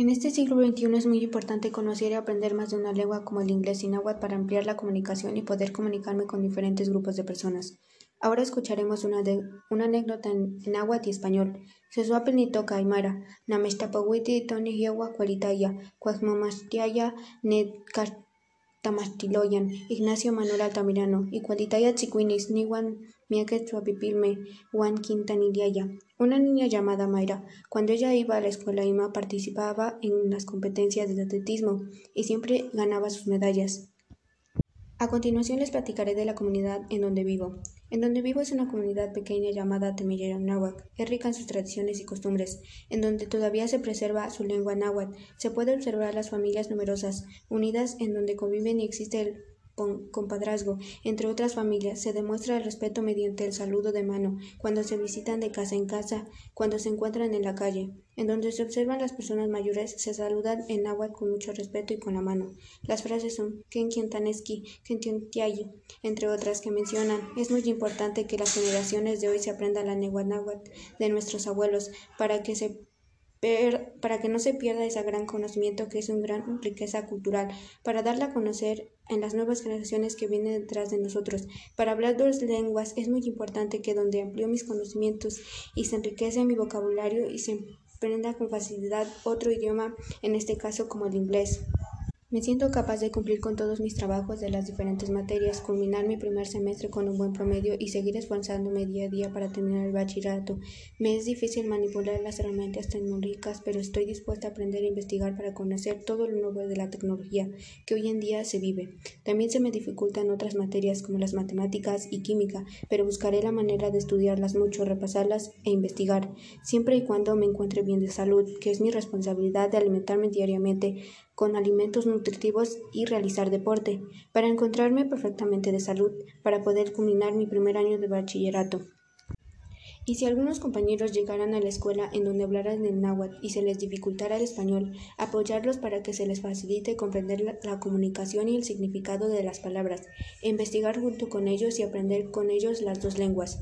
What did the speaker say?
En este siglo XXI es muy importante conocer y aprender más de una lengua como el inglés y náhuatl para ampliar la comunicación y poder comunicarme con diferentes grupos de personas. Ahora escucharemos una, una anécdota en, náhuatl y español. Sesuapil ni toca aymara, toni cualitaya, cuasmamastiaya tamastiloyan, Ignacio Manuel Altamirano, y cualitaya tzicuinis, niwan miaket suapipilme, wan quintaniliaya. Una niña llamada Mayra, cuando ella iba a la escuela IMA, participaba en las competencias de atletismo y siempre ganaba sus medallas. A continuación les platicaré de la comunidad en donde vivo. En donde vivo es una comunidad pequeña llamada Temillera Náhuatl. Es rica en sus tradiciones y costumbres, en donde todavía se preserva su lengua náhuatl. Se puede observar las familias numerosas, unidas en donde conviven y existe el compadrazgo entre otras familias. Se demuestra el respeto mediante el saludo de mano, cuando se visitan de casa en casa, cuando se encuentran en la calle. En donde se observan las personas mayores, se saludan en agua con mucho respeto y con la mano. Las frases son Ken Taneski, Ken entre otras que mencionan. Es muy importante que las generaciones de hoy se aprendan la náhuatl de nuestros abuelos para que se para que no se pierda ese gran conocimiento que es una gran riqueza cultural, para darla a conocer en las nuevas generaciones que vienen detrás de nosotros. Para hablar dos lenguas es muy importante que donde amplío mis conocimientos y se enriquece mi vocabulario y se aprenda con facilidad otro idioma, en este caso como el inglés. Me siento capaz de cumplir con todos mis trabajos de las diferentes materias, culminar mi primer semestre con un buen promedio y seguir esforzándome día a día para terminar el bachillerato. Me es difícil manipular las herramientas tecnológicas, pero estoy dispuesta a aprender e investigar para conocer todo lo nuevo de la tecnología que hoy en día se vive. También se me dificultan otras materias como las matemáticas y química, pero buscaré la manera de estudiarlas mucho, repasarlas e investigar, siempre y cuando me encuentre bien de salud, que es mi responsabilidad de alimentarme diariamente con alimentos nutritivos y realizar deporte, para encontrarme perfectamente de salud, para poder culminar mi primer año de bachillerato. Y si algunos compañeros llegaran a la escuela en donde hablaran el náhuatl y se les dificultara el español, apoyarlos para que se les facilite comprender la, la, comunicación y el significado de las palabras, investigar junto con ellos y aprender con ellos las dos lenguas.